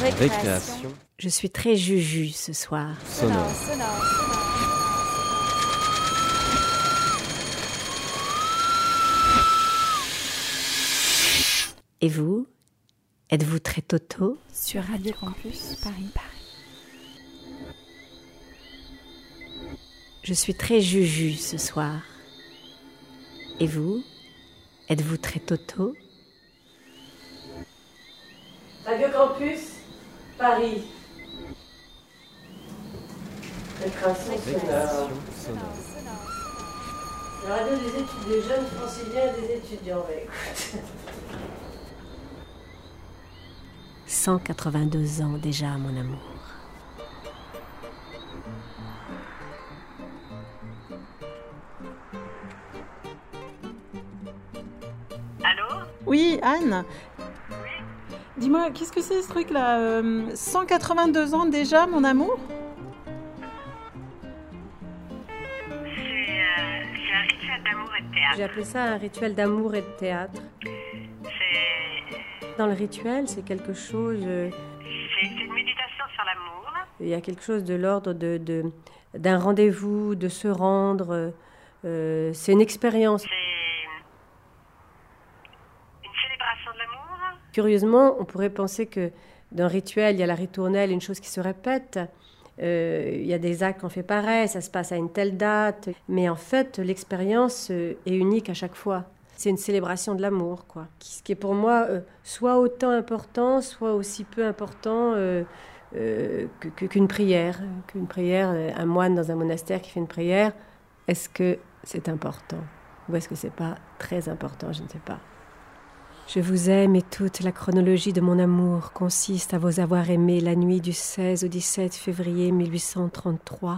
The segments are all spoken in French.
Récréation. Je suis très juju ce soir. Sonore. Et vous Êtes-vous très toto? Sur Radio Campus Paris. Je suis très juju ce soir. Et vous Êtes-vous très toto? Radio Campus Paris. Récréation sonore. La radio des études des jeunes franciliens et des étudiants. bah, écoute. 182 ans déjà, mon amour. Oui, Anne Dis-moi, qu'est-ce que c'est ce truc-là euh, 182 ans déjà, mon amour? C'est euh, c'est un rituel d'amour et de théâtre. J'ai appelé ça un rituel d'amour et de théâtre. C'est Dans le rituel, c'est quelque chose. euh, c'est- une méditation sur l'amour. Il y a quelque chose de l'ordre de, de- d'un rendez-vous, de se rendre. euh, c'est une expérience. C'est une célébration de l'amour. Curieusement, on pourrait penser que d'un rituel, il y a la ritournelle, une chose qui se répète. Euh, il y a des actes qu'on fait pareil, ça se passe à une telle date. Mais en fait, l'expérience euh, est unique à chaque fois. C'est une célébration de l'amour, quoi. Ce qui est pour moi euh, soit autant important, soit aussi peu important qu'une prière. Qu'une prière, un moine dans un monastère qui fait une prière, est-ce que c'est important? Ou est-ce que c'est pas très important? Je ne sais pas. Je vous aime et toute la chronologie de mon amour consiste à vous avoir aimé la nuit du 16 au 17 février 1833,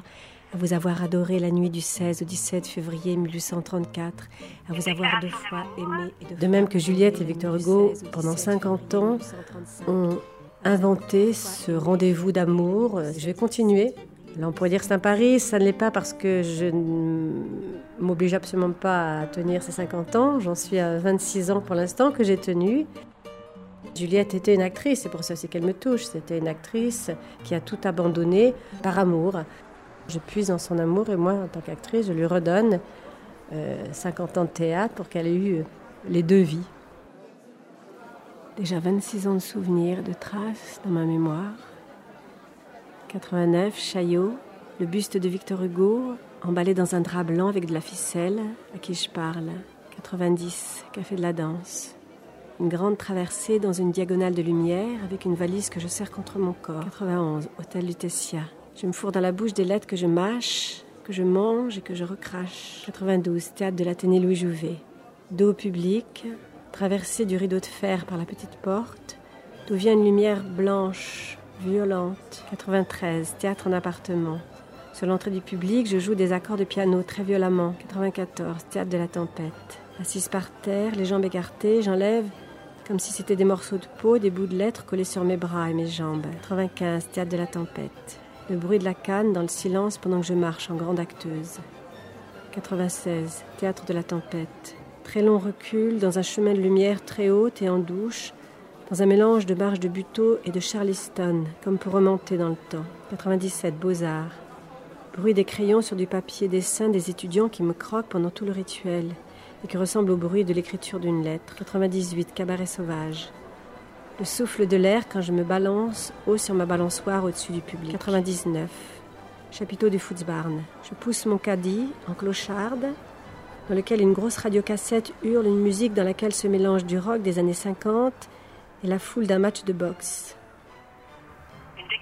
à vous avoir adoré la nuit du 16 au 17 février 1834, à vous avoir deux fois aimé. Et de même que Juliette et Victor Hugo, pendant 50 ans, ont inventé ce rendez-vous d'amour. Je vais continuer. Là, on pourrait dire c'est un pari, ça ne l'est pas parce que je ne m'oblige absolument pas à tenir ces 50 ans. J'en suis à 26 ans pour l'instant que j'ai tenu. Juliette était une actrice, c'est pour ça aussi qu'elle me touche. C'était une actrice qui a tout abandonné par amour. Je puise dans son amour et moi, en tant qu'actrice, je lui redonne euh, 50 ans de théâtre pour qu'elle ait eu euh, les deux vies. Déjà 26 ans de souvenirs, de traces dans ma mémoire. 89, Chaillot, le buste de Victor Hugo, emballé dans un drap blanc avec de la ficelle, à qui je parle. 90, Café de la Danse. Une grande traversée dans une diagonale de lumière avec une valise que je serre contre mon corps. 91, Hôtel Lutetia. Je me fourre dans la bouche des lettres que je mâche, que je mange et que je recrache. 92, Théâtre de l'Athénée Louis Jouvet. Dos public, traversée du rideau de fer par la petite porte, d'où vient une lumière blanche, violente. 93, Théâtre en appartement. Sur l'entrée du public, je joue des accords de piano très violemment. 94, Théâtre de la tempête. Assise par terre, les jambes écartées, j'enlève comme si c'était des morceaux de peau, des bouts de lettres collés sur mes bras et mes jambes. 95, Théâtre de la tempête. Le bruit de la canne dans le silence pendant que je marche en grande acteuse. 96, Théâtre de la tempête. Très long recul dans un chemin de lumière très haute et en douche, dans un mélange de marches de buteau et de charleston, comme pour remonter dans le temps. 97, Beaux-Arts. Bruit des crayons sur du papier dessin des étudiants qui me croquent pendant tout le rituel et qui ressemble au bruit de l'écriture d'une lettre. 98, Cabaret sauvage. Le souffle de l'air quand je me balance haut sur ma balançoire au-dessus du public. 99, Chapiteau du Futzbarn. Je pousse mon caddie en clocharde, dans lequel une grosse radiocassette hurle une musique dans laquelle se mélange du rock des années 50 et la foule d'un match de boxe.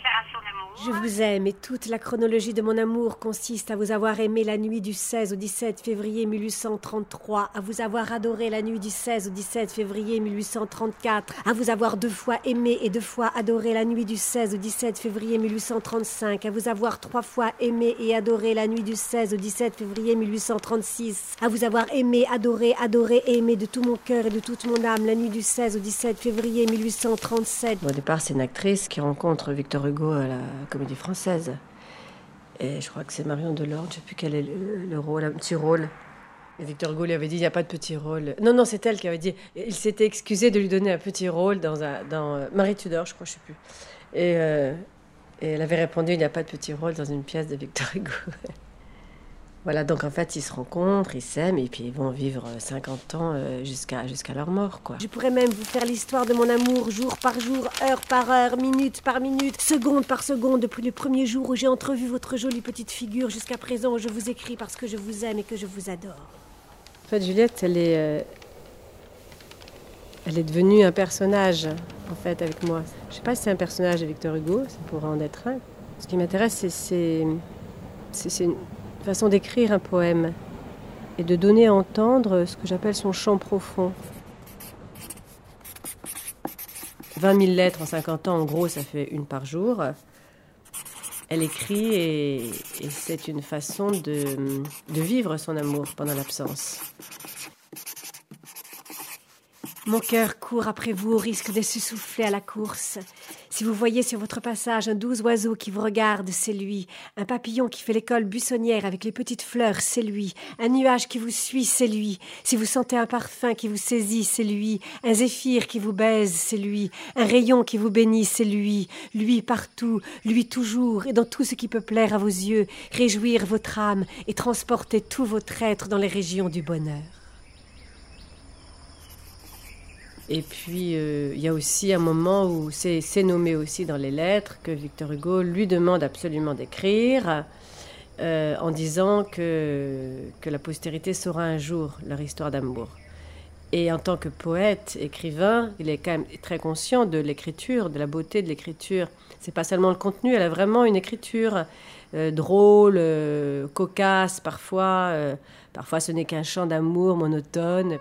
Une déclaration d'amour. Je vous aime et toute la chronologie de mon amour consiste à vous avoir aimé la nuit du 16 au 17 février 1833, à vous avoir adoré la nuit du 16 au 17 février 1834, à vous avoir deux fois aimé et deux fois adoré la nuit du 16 au 17 février 1835, à vous avoir trois fois aimé et adoré la nuit du 16 au 17 février 1836, à vous avoir aimé, adoré, adoré et aimé de tout mon cœur et de toute mon âme la nuit du 16 au 17 février 1837. Au départ, c'est une actrice qui rencontre Victor Hugo à la Comédie Française. Et je crois que c'est Marion Delorde, je ne sais plus quel est le, le rôle, un petit rôle. Et Victor Hugo lui avait dit il n'y a pas de petit rôle. Non, non, c'est elle qui avait dit. Il s'était excusé de lui donner un petit rôle dans, un, dans euh, Marie Tudor, je crois, je ne sais plus. Et, euh, et elle avait répondu, il n'y a pas de petit rôle dans une pièce de Victor Hugo. voilà, donc en fait, ils se rencontrent, ils s'aiment, et puis ils vont vivre 50 ans euh, jusqu'à jusqu'à leur mort, quoi. Je pourrais même vous faire l'histoire de mon amour, jour par jour, heure par heure, minute par minute, seconde par seconde, depuis le premier jour où j'ai entrevu votre jolie petite figure jusqu'à présent où je vous écris parce que je vous aime et que je vous adore. En fait, Juliette, elle est, euh, elle est devenue un personnage, en fait, avec moi. Je sais pas si c'est un personnage de Victor Hugo, ça pourrait en être un. Ce qui m'intéresse, c'est- c'est c'est- c'est une façon d'écrire un poème et de donner à entendre ce que j'appelle son chant profond. 20 000 lettres en 50 ans, en gros, ça fait une par jour. Elle écrit et, c'est une façon de, de vivre son amour pendant l'absence. Mon cœur court après vous au risque de s'essouffler à la course. Si vous voyez sur votre passage un doux oiseau qui vous regarde, c'est lui. Un papillon qui fait l'école buissonnière avec les petites fleurs, c'est lui. Un nuage qui vous suit, c'est lui. Si vous sentez un parfum qui vous saisit, c'est lui. Un zéphyr qui vous baise, c'est lui. Un rayon qui vous bénit, c'est lui. Lui partout, lui toujours, et dans tout ce qui peut plaire à vos yeux, réjouir votre âme et transporter tout votre être dans les régions du bonheur. Et puis, euh, il y a aussi un moment où c'est nommé aussi dans les lettres que Victor Hugo lui demande absolument d'écrire euh, en disant que, que la postérité saura un jour leur histoire d'amour. Et en tant que poète, écrivain, il est quand même très conscient de l'écriture, de la beauté de l'écriture. C'est pas seulement le contenu, elle a vraiment une écriture euh, drôle, cocasse parfois. parfois, ce n'est qu'un chant d'amour monotone.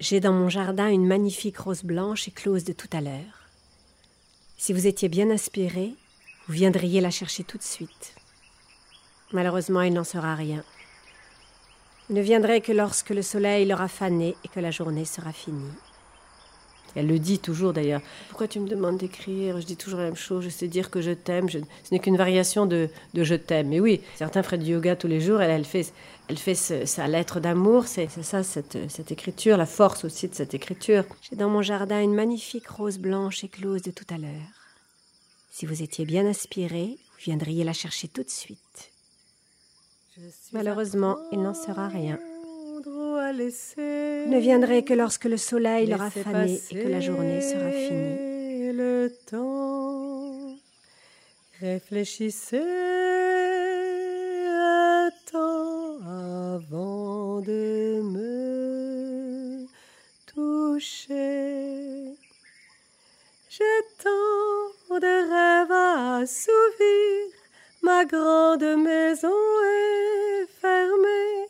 J'ai dans mon jardin une magnifique rose blanche éclose de tout à l'heure. Si vous étiez bien inspiré, vous viendriez la chercher tout de suite. Malheureusement, il n'en sera rien. Vous ne viendrez que lorsque le soleil l'aura fané et que la journée sera finie. Elle le dit toujours d'ailleurs. Pourquoi tu me demandes d'écrire? Je dis toujours la même chose. Je sais dire que je t'aime. Je- Ce n'est qu'une variation de, de je t'aime. Mais oui, certains feraient du yoga tous les jours. Elle, elle fait, elle fait ce- sa lettre d'amour. C'est ça, cette, cette écriture, la force aussi de cette écriture. J'ai dans mon jardin une magnifique rose blanche éclose de tout à l'heure. Si vous étiez bien inspiré, vous viendriez la chercher tout de suite. Malheureusement, il n'en sera rien. Vous ne viendrez que lorsque le soleil l'aura fané et que la journée sera finie. Le temps, réfléchissez assouvir, ma grande maison est fermée,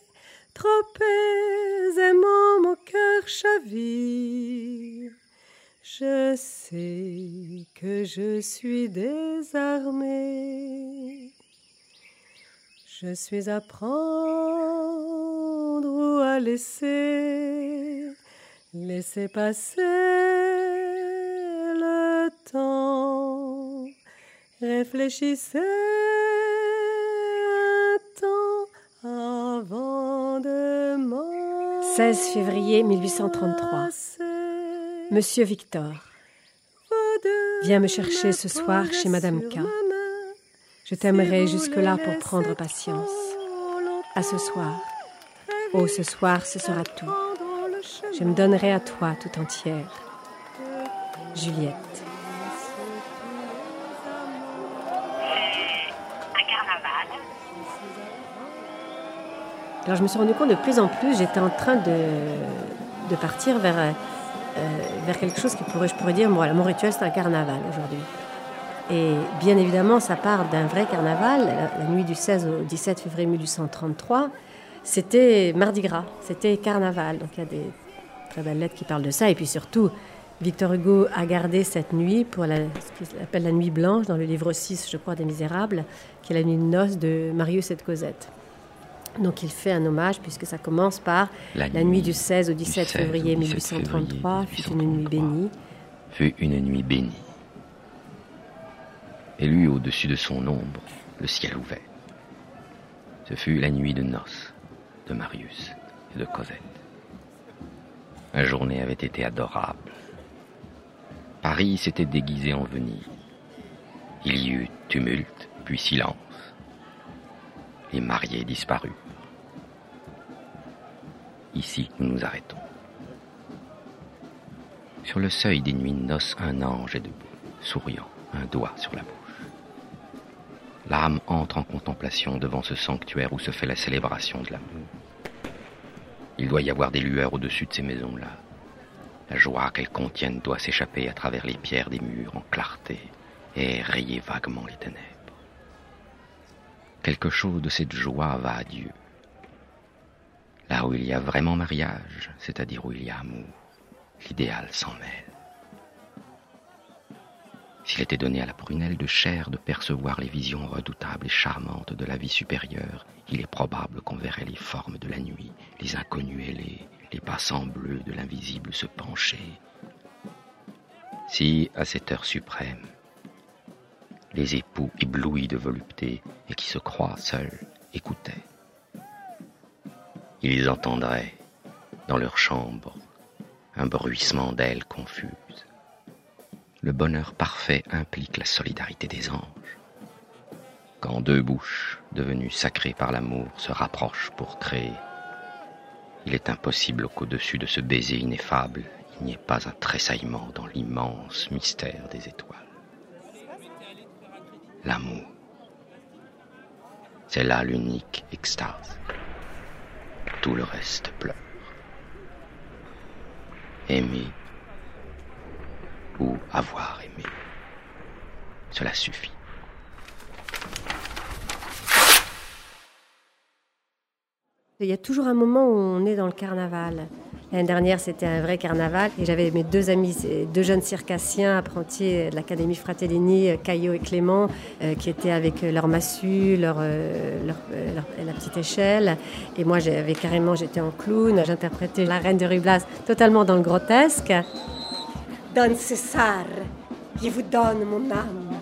trop aisément mon cœur chavire. Je sais que je suis désarmée. Je suis à prendre ou à laisser, laisser passer Réfléchissez avant de m'en 16 février 1833. Monsieur Victor, viens me chercher ce soir chez Madame K. Je t'aimerai jusque-là pour prendre patience. À ce soir. Oh, ce soir, ce sera tout. Je me donnerai à toi tout entière. Juliette. Alors je me suis rendu compte de plus en plus, j'étais en train de, de partir vers, euh, vers quelque chose qui pourrait, je pourrais dire, voilà, mon rituel c'est un carnaval aujourd'hui. Et bien évidemment, ça part d'un vrai carnaval. La, nuit du 16 au 17 février 1833, c'était Mardi Gras, c'était carnaval. Donc il y a des très belles lettres qui parlent de ça. Et puis surtout, Victor Hugo a gardé cette nuit pour ce qu'il appelle la nuit blanche dans le livre 6, je crois, des Misérables, qui est la nuit de noces de Marius et de Cosette. Donc il fait un hommage puisque ça commence par la, nuit du 16 au 17 16 février au 17 1833, février fut une nuit bénie. fut une nuit bénie. Et lui, au-dessus de son ombre, le ciel ouvert. Ce fut la nuit de noces de Marius et de Cosette. La journée avait été adorable. Paris s'était déguisé en Venise. Il y eut tumulte, puis silence. Les mariés disparus. Ici, nous nous arrêtons. Sur le seuil des nuits de un ange est debout, souriant, un doigt sur la bouche. L'âme entre en contemplation devant ce sanctuaire où se fait la célébration de l'amour. Il doit y avoir des lueurs au-dessus de ces maisons-là. La joie qu'elles contiennent doit s'échapper à travers les pierres des murs en clarté et rayer vaguement les ténèbres. Quelque chose de cette joie va à Dieu. Là où il y a vraiment mariage, c'est-à-dire où il y a amour, l'idéal s'en mêle. S'il était donné à la prunelle de chair de percevoir les visions redoutables et charmantes de la vie supérieure, il est probable qu'on verrait les formes de la nuit, les inconnus ailés, les passants bleus de l'invisible se pencher. Si, à cette heure suprême, les époux éblouis de volupté et qui se croient seuls écoutaient, ils entendraient, dans leur chambre, un bruissement d'ailes confuses. Le bonheur parfait implique la solidarité des anges. Quand deux bouches, devenues sacrées par l'amour, se rapprochent pour créer, il est impossible qu'au-dessus de ce baiser ineffable, il n'y ait pas un tressaillement dans l'immense mystère des étoiles. L'amour. C'est là l'unique extase. Tout le reste pleure. Aimer ou avoir aimé. Cela suffit. Il y a toujours un moment où on est dans le carnaval. L'année dernière, c'était un vrai carnaval et j'avais mes deux amis, deux jeunes circassiens apprentis de l'Académie Fratellini, Caillot et Clément, euh, qui étaient avec leur massue, leur, euh, euh, leur- la petite échelle. Et moi, j'avais carrément, j'étais en clown, j'interprétais la reine de Rublas totalement dans le grotesque. Don César, je vous donne mon âme.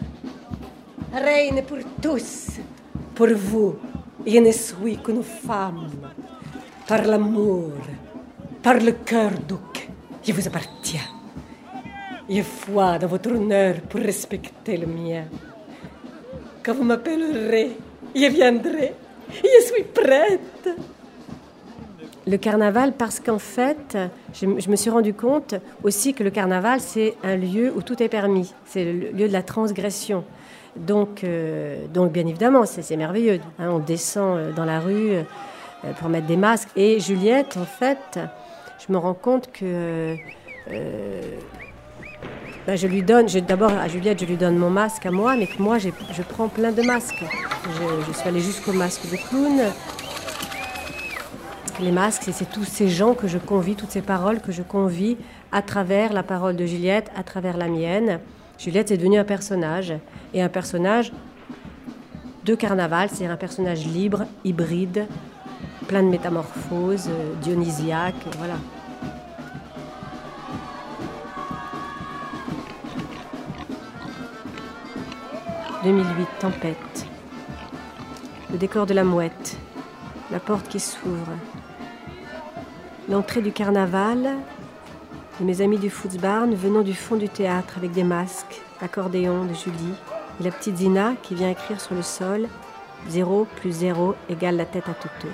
Reine pour tous, pour vous, je ne suis qu'une femme. Par l'amour, par le cœur duc, je vous appartiens. J'ai foi dans votre honneur pour respecter le mien. Quand vous m'appellerez, je viendrai. Je suis prête. Le carnaval, parce qu'en fait, je, me suis rendu compte aussi que le carnaval, c'est un lieu où tout est permis. C'est le lieu de la transgression. Donc, euh, donc bien évidemment, c'est c'est merveilleux. hein. on descend euh, dans la rue euh, pour mettre des masques. Et Juliette, en fait, je me rends compte que euh, ben, je lui donne, d'abord à Juliette, je lui donne mon masque à moi, mais que moi, je prends plein de masques. Je, suis allée jusqu'au masque de clown. Les masques, c'est- c'est tous ces gens que je convie, toutes ces paroles que je convie à travers la parole de Juliette, à travers la mienne. Juliette est devenue un personnage, et un personnage de carnaval, c'est un personnage libre, hybride, plein de métamorphoses, euh, dionysiaque, voilà. « 2008, tempête. Le décor de la mouette. La porte qui s'ouvre. L'entrée du carnaval mes amis du Footsbarn venant du fond du théâtre avec des masques, l'accordéon de Julie et la petite Zina qui vient écrire sur le sol 0 plus 0 égale la tête à Toto.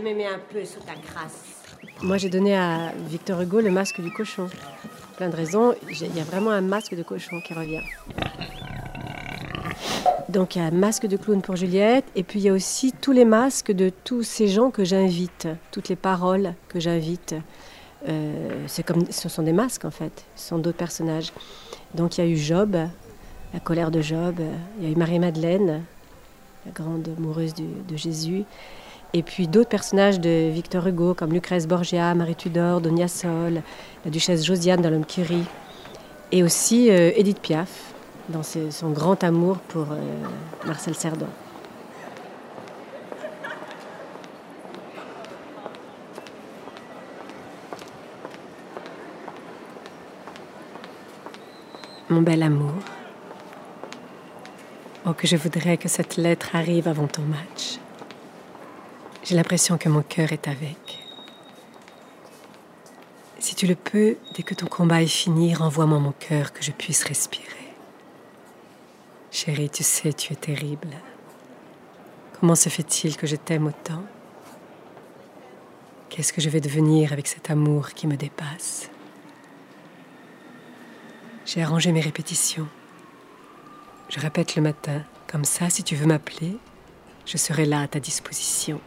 De m'aimer un peu sous ta crasse. Moi, j'ai donné à Victor Hugo le masque du cochon. Pour plein de raisons. Il y a vraiment un masque de cochon qui revient. Donc, il y a un masque de clown pour Juliette. Et puis, il y a aussi tous les masques de tous ces gens que j'invite. Toutes les paroles que j'invite. Euh, comme, ce sont des masques, en fait. Ce sont d'autres personnages. Donc, il y a eu Job, la colère de Job. Il y a eu Marie-Madeleine, la grande amoureuse de Jésus. Et puis d'autres personnages de Victor Hugo, comme Lucrèce Borgia, Marie Tudor, Donia Sol, la duchesse Josiane dans L'homme qui rit. Et aussi euh, Edith Piaf, dans son grand amour pour euh, Marcel Cerdan. Mon bel amour, oh que je voudrais que cette lettre arrive avant ton match. J'ai l'impression que mon cœur est avec. Si tu le peux, dès que ton combat est fini, renvoie-moi mon cœur que je puisse respirer. Chérie, tu sais, tu es terrible. Comment se fait-il que je t'aime autant? Qu'est-ce que je vais devenir avec cet amour qui me dépasse? J'ai arrangé mes répétitions. Je répète le matin, comme ça, si tu veux m'appeler, je serai là à ta disposition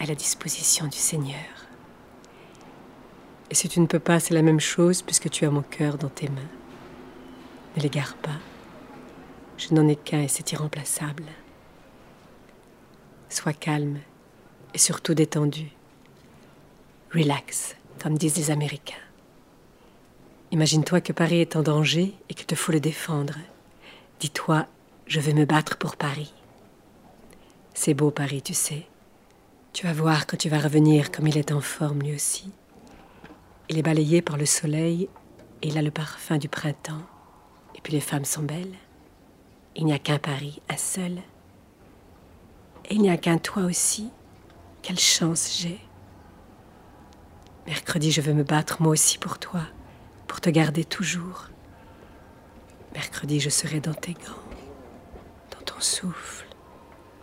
à la disposition du Seigneur. Et si tu ne peux pas, c'est la même chose puisque tu as mon cœur dans tes mains. Ne l'égare pas. Je n'en ai qu'un et c'est irremplaçable. Sois calme et surtout détendu. Relax, comme disent les Américains. Imagine-toi que Paris est en danger et qu'il te faut le défendre. Dis-toi, je vais me battre pour Paris. C'est beau Paris, tu sais. Tu vas voir quand tu vas revenir comme il est en forme lui aussi. Il est balayé par le soleil et il a le parfum du printemps. Et puis les femmes sont belles. Il n'y a qu'un Paris, un seul. Et il n'y a qu'un toi aussi. Quelle chance j'ai. Mercredi, je veux me battre moi aussi pour toi, pour te garder toujours. Mercredi, je serai dans tes gants, dans ton souffle,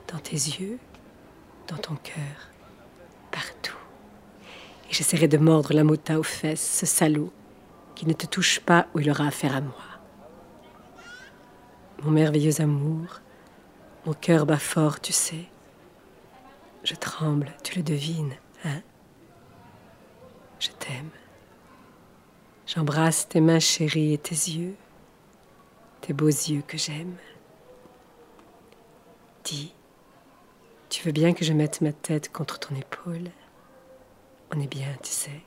dans tes yeux dans ton cœur, partout. Et j'essaierai de mordre la mota aux fesses, ce salaud, qui ne te touche pas où il aura affaire à moi. Mon merveilleux amour, mon cœur bat fort, tu sais. Je tremble, tu le devines, hein Je t'aime. J'embrasse tes mains chéries et tes yeux, tes beaux yeux que j'aime. Dis, tu veux bien que je mette ma tête contre ton épaule? On est bien, tu sais.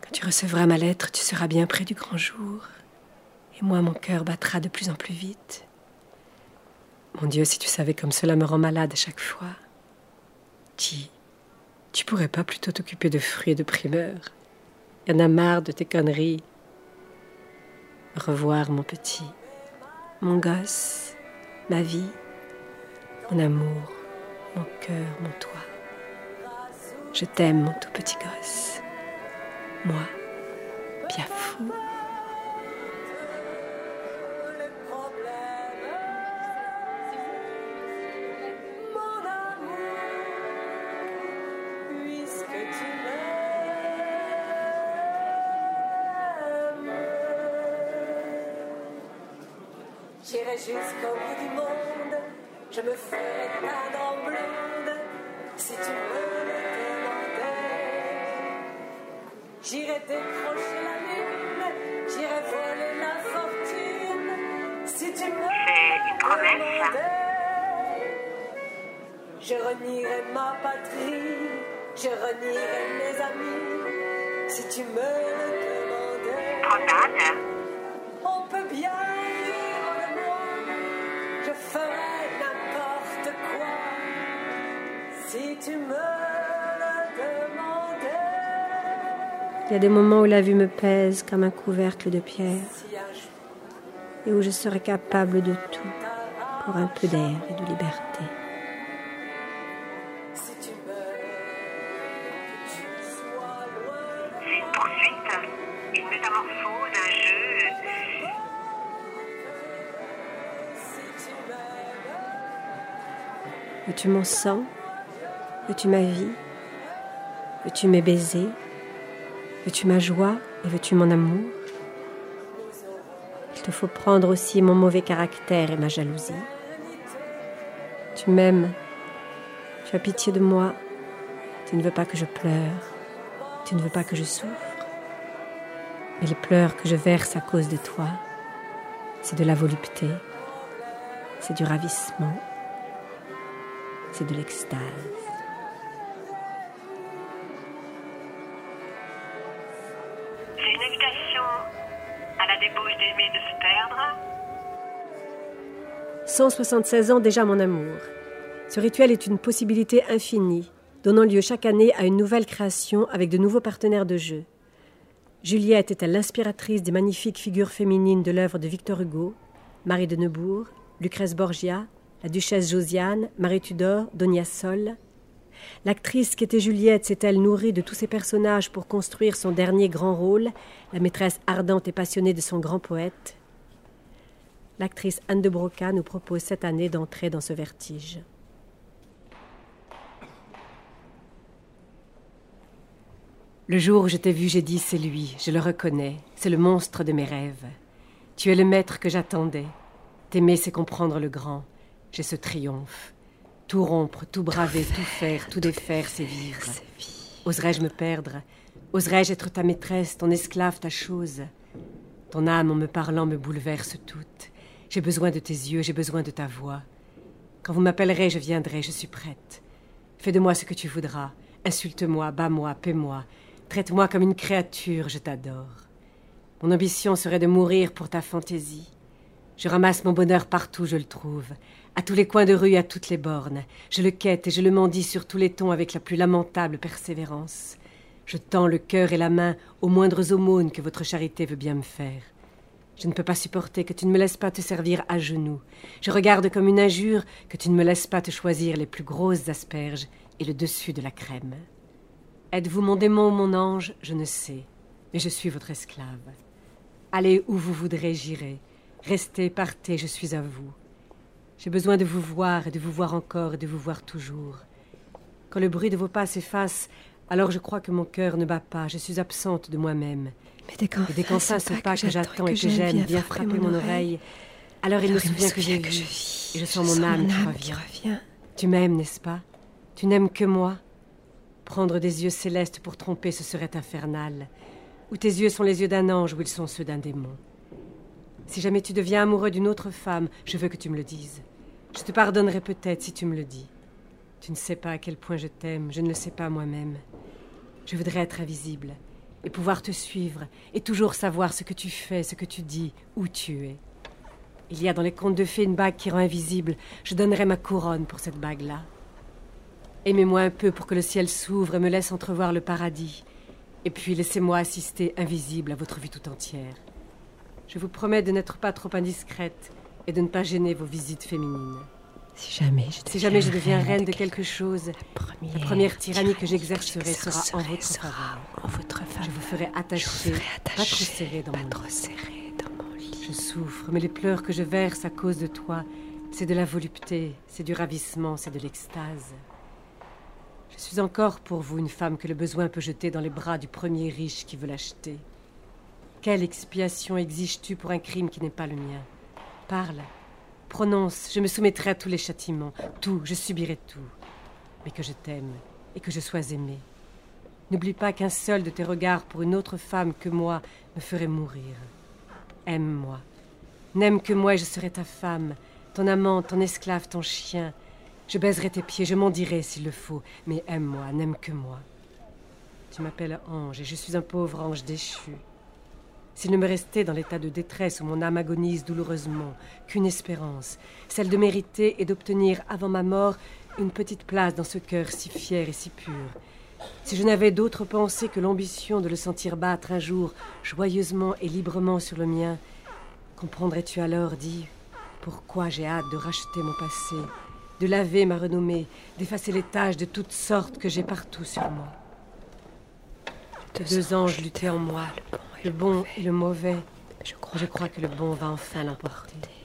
Quand tu recevras ma lettre, tu seras bien près du grand jour. Et moi, mon cœur battra de plus en plus vite. Mon Dieu, si tu savais comme cela me rend malade à chaque fois. Dis, tu pourrais pas plutôt t'occuper de fruits et de primeurs? Y en a marre de tes conneries. Revoir, mon petit, mon gosse, ma vie mon amour, mon cœur, mon toit. Je t'aime, mon tout petit gosse. Moi, Piafou. J'irai J'irai décrocher la lune, j'irai voler la fortune si tu me demandais. Je renierai ma patrie, je renierai mes amis si tu me le demandais. On peut bien rire de moi, je ferai n'importe quoi si tu me Il y a des moments où la vue me pèse comme un couvercle de pierre et où je serais capable de tout pour un peu d'air et de liberté. Veux-tu mon sang? Veux-tu ma vie? Veux-tu mes baisers? Veux-tu ma joie et veux-tu mon amour? Il te faut prendre aussi mon mauvais caractère et ma jalousie. Tu m'aimes, tu as pitié de moi, tu ne veux pas que je pleure, tu ne veux pas que je souffre. Mais les pleurs que je verse à cause de toi, c'est de la volupté, c'est du ravissement, c'est de l'extase. 176 ans déjà mon amour. Ce rituel est une possibilité infinie, donnant lieu chaque année à une nouvelle création avec de nouveaux partenaires de jeu. Juliette était l'inspiratrice des magnifiques figures féminines de l'œuvre de Victor Hugo, Marie de Neubourg, Lucrèce Borgia, la duchesse Josiane, Marie Tudor, Donia Sol. L'actrice qui était Juliette s'est-elle nourrie de tous ces personnages pour construire son dernier grand rôle, la maîtresse ardente et passionnée de son grand poète L'actrice Anne de Broca nous propose cette année d'entrer dans ce vertige. Le jour où je t'ai vu, j'ai dit c'est lui, je le reconnais, c'est le monstre de mes rêves. Tu es le maître que j'attendais. T'aimer, c'est comprendre le grand. J'ai ce triomphe. Tout rompre, tout braver, tout faire, tout défaire, c'est vivre. Oserais-je me perdre? Oserais-je être ta maîtresse, ton esclave, ta chose? Ton âme, en me parlant, me bouleverse toute. J'ai besoin de tes yeux, j'ai besoin de ta voix. Quand vous m'appellerez, je viendrai, je suis prête. Fais de moi ce que tu voudras. Insulte-moi, bats-moi, paie-moi. Traite-moi comme une créature, je t'adore. Mon ambition serait de mourir pour ta fantaisie. Je ramasse mon bonheur partout je le trouve, à tous les coins de rue, à toutes les bornes. Je le quête et je le mendie sur tous les tons avec la plus lamentable persévérance. Je tends le cœur et la main aux moindres aumônes que votre charité veut bien me faire. Je ne peux pas supporter que tu ne me laisses pas te servir à genoux. Je regarde comme une injure que tu ne me laisses pas te choisir les plus grosses asperges et le dessus de la crème. Êtes-vous mon démon ou mon ange? Je ne sais, mais je suis votre esclave. Allez où vous voudrez, j'irai. Restez, partez, je suis à vous. J'ai besoin de vous voir et de vous voir encore et de vous voir toujours. Quand le bruit de vos pas s'efface, alors je crois que mon cœur ne bat pas, je suis absente de moi-même. Mais dès qu'enfin, ce pas que j'attends et que j'aime vient frapper mon oreille, alors il me souvient que j'ai vu, et je sens mon âme qui revient. Tu m'aimes, n'est-ce pas? Tu n'aimes que moi? Prendre des yeux célestes pour tromper, ce serait infernal. Ou tes yeux sont les yeux d'un ange, ou ils sont ceux d'un démon. Si jamais tu deviens amoureux d'une autre femme, je veux que tu me le dises. Je te pardonnerai peut-être si tu me le dis. Tu ne sais pas à quel point je t'aime, je ne le sais pas moi-même. Je voudrais être invisible et pouvoir te suivre et toujours savoir ce que tu fais, ce que tu dis, où tu es. Il y a dans les contes de fées une bague qui rend invisible. Je donnerai ma couronne pour cette bague-là. Aimez-moi un peu pour que le ciel s'ouvre et me laisse entrevoir le paradis. Et puis laissez-moi assister invisible à votre vie tout entière. Je vous promets de n'être pas trop indiscrète et de ne pas gêner vos visites féminines. Si jamais je Si jamais je deviens reine de quelque chose, la première tyrannie que j'exercerai sera en votre. En votre faveur. Je vous ferai attacher, pas trop serré dans mon trop lit. serré dans mon lit. Je souffre, mais les pleurs que je verse à cause de toi, c'est de la volupté, c'est du ravissement, c'est de l'extase. Je suis encore pour vous une femme que le besoin peut jeter dans les bras du premier riche qui veut l'acheter. Quelle expiation exiges-tu pour un crime qui n'est pas le mien? Parle, prononce, je me soumettrai à tous les châtiments, tout, je subirai tout. Mais que je t'aime et que je sois aimée. N'oublie pas qu'un seul de tes regards pour une autre femme que moi me ferait mourir. Aime-moi. N'aime que moi et je serai ta femme, ton amante, ton esclave, ton chien. Je baiserai tes pieds, je m'en dirai s'il le faut, mais aime-moi, n'aime que moi. Tu m'appelles ange et je suis un pauvre ange déchu. S'il ne me restait dans l'état de détresse où mon âme agonise douloureusement qu'une espérance, celle de mériter et d'obtenir avant ma mort une petite place dans ce cœur si fier et si pur. Si je n'avais d'autre pensée que l'ambition de le sentir battre un jour joyeusement et librement sur le mien, comprendrais-tu alors, dis, pourquoi j'ai hâte de racheter mon passé, de laver ma renommée, d'effacer les taches de toutes sortes que j'ai partout sur moi? Deux, anges luttaient en moi, le bon et le mauvais. Je crois que le bon va enfin l'emporter.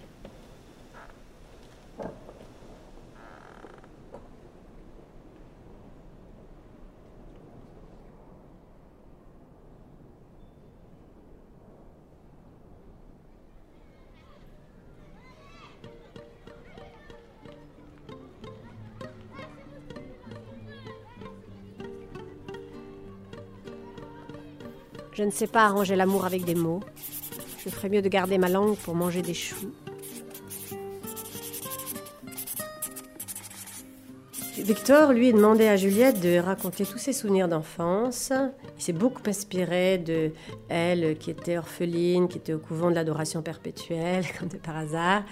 Je ne sais pas arranger l'amour avec des mots. Je ferais mieux de garder ma langue pour manger des choux. Victor, lui, demandait à Juliette de raconter tous ses souvenirs d'enfance. Il s'est beaucoup inspiré de elle, qui était orpheline, qui était au couvent de l'adoration perpétuelle, comme de par hasard,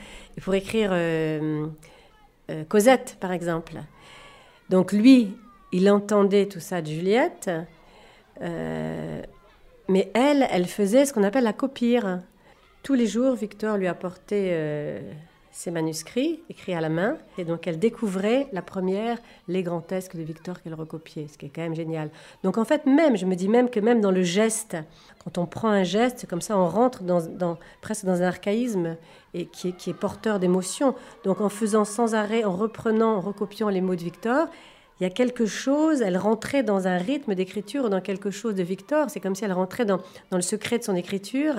pour écrire euh, euh, Cosette, par exemple. Donc lui, il entendait tout ça de Juliette. Euh, mais elle, elle faisait ce qu'on appelle la copire. Tous les jours, Victor lui apportait euh, ses manuscrits écrits à la main, et donc elle découvrait la première, les grandesques de Victor qu'elle recopiait, ce qui est quand même génial. Donc en fait, même, je me dis même que même dans le geste, quand on prend un geste, comme ça, on rentre presque dans un archaïsme et qui est, qui est porteur d'émotion. Donc en faisant sans arrêt, en reprenant, en recopiant les mots de Victor, il y a quelque chose, elle rentrait dans un rythme d'écriture, dans quelque chose de Victor. C'est comme si elle rentrait dans, dans, le secret de son écriture.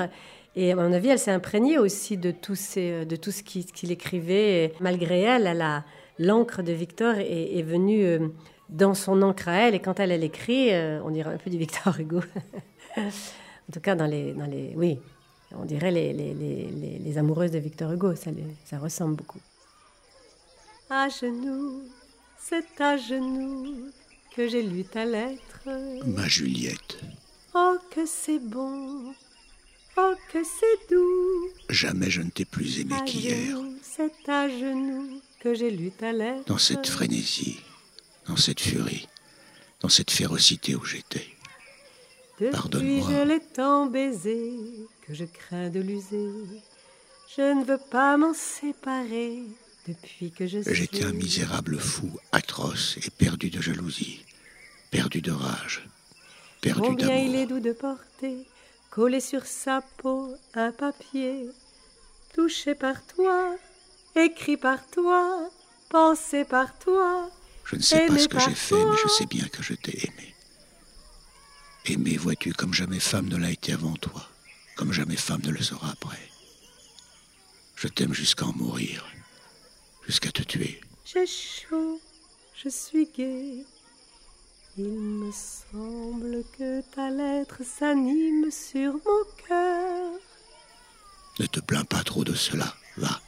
Et à mon avis, elle s'est imprégnée aussi de tout, ces, de tout ce qu'il écrivait. malgré elle, l'encre de Victor est, est venue euh, dans son encre à elle. Et quand elle, elle écrit, euh, on dirait un peu du Victor Hugo. en tout cas, dans les, dans les, oui, on dirait les, les, les, les amoureuses de Victor Hugo. Ça, ça ressemble beaucoup. À genoux c'est à genoux que j'ai lu ta lettre. Ma Juliette. Oh, que c'est bon. Oh, que c'est doux. Jamais je ne t'ai plus aimé qu'hier. C'est à genoux que j'ai lu ta lettre. Dans cette frénésie, dans cette furie, dans cette férocité où j'étais. Pardonne-moi. je l'ai tant baisé que je crains de l'user. Je ne veux pas m'en séparer. Depuis que je J'étais un misérable fou, atroce et perdu de jalousie, perdu de rage, perdu d'amour. Il est doux de porter, collé sur sa peau, un papier, touché par toi, écrit par toi, pensé par toi. Je ne sais pas ce que j'ai fait, mais je sais bien que je t'ai aimé. Aimé, vois-tu, comme jamais femme ne l'a été avant toi, comme jamais femme ne le sera après. Je t'aime jusqu'à en mourir jusqu'à te tuer. J'ai chaud, je suis gai. Il me semble que ta lettre s'anime sur mon cœur. Ne te plains pas trop de cela, va.